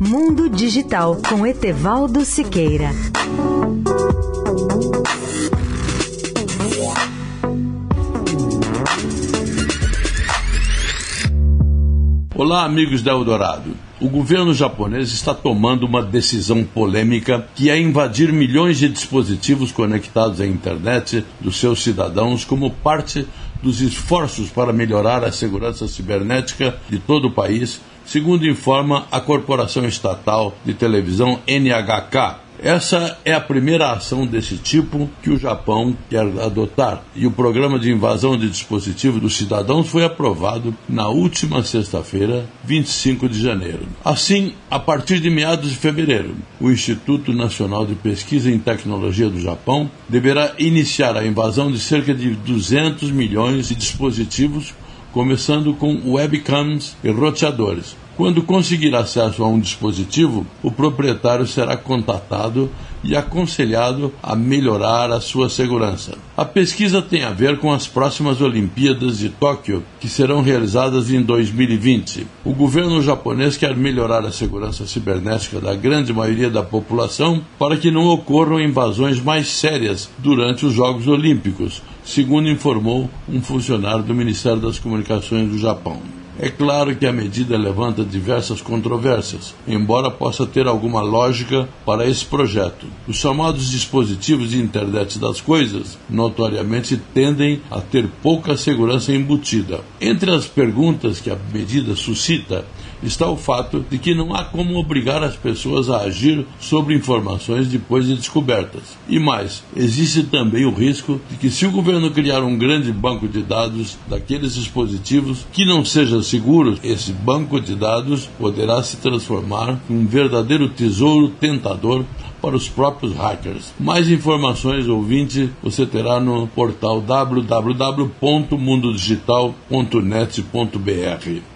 Mundo Digital com Etevaldo Siqueira. Olá, amigos da Eldorado. O governo japonês está tomando uma decisão polêmica que é invadir milhões de dispositivos conectados à internet dos seus cidadãos como parte dos esforços para melhorar a segurança cibernética de todo o país, segundo informa a corporação estatal de televisão NHK, essa é a primeira ação desse tipo que o Japão quer adotar. E o programa de invasão de dispositivos dos cidadãos foi aprovado na última sexta-feira, 25 de janeiro. Assim, a partir de meados de fevereiro, o Instituto Nacional de Pesquisa em Tecnologia do Japão deverá iniciar a invasão de cerca de 200 milhões de dispositivos, começando com webcams e roteadores quando conseguir acesso a um dispositivo, o proprietário será contatado e aconselhado a melhorar a sua segurança. A pesquisa tem a ver com as próximas Olimpíadas de Tóquio, que serão realizadas em 2020. O governo japonês quer melhorar a segurança cibernética da grande maioria da população para que não ocorram invasões mais sérias durante os Jogos Olímpicos, segundo informou um funcionário do Ministério das Comunicações do Japão. É claro que a medida levanta diversas controvérsias, embora possa ter alguma lógica para esse projeto. Os chamados dispositivos de internet das coisas, notoriamente, tendem a ter pouca segurança embutida. Entre as perguntas que a medida suscita está o fato de que não há como obrigar as pessoas a agir sobre informações depois de descobertas. E mais, existe também o risco de que, se o governo criar um grande banco de dados daqueles dispositivos que não seja seguro, esse banco de dados poderá se transformar em um verdadeiro tesouro tentador para os próprios hackers. Mais informações, ouvinte, você terá no portal www.mundodigital.net.br.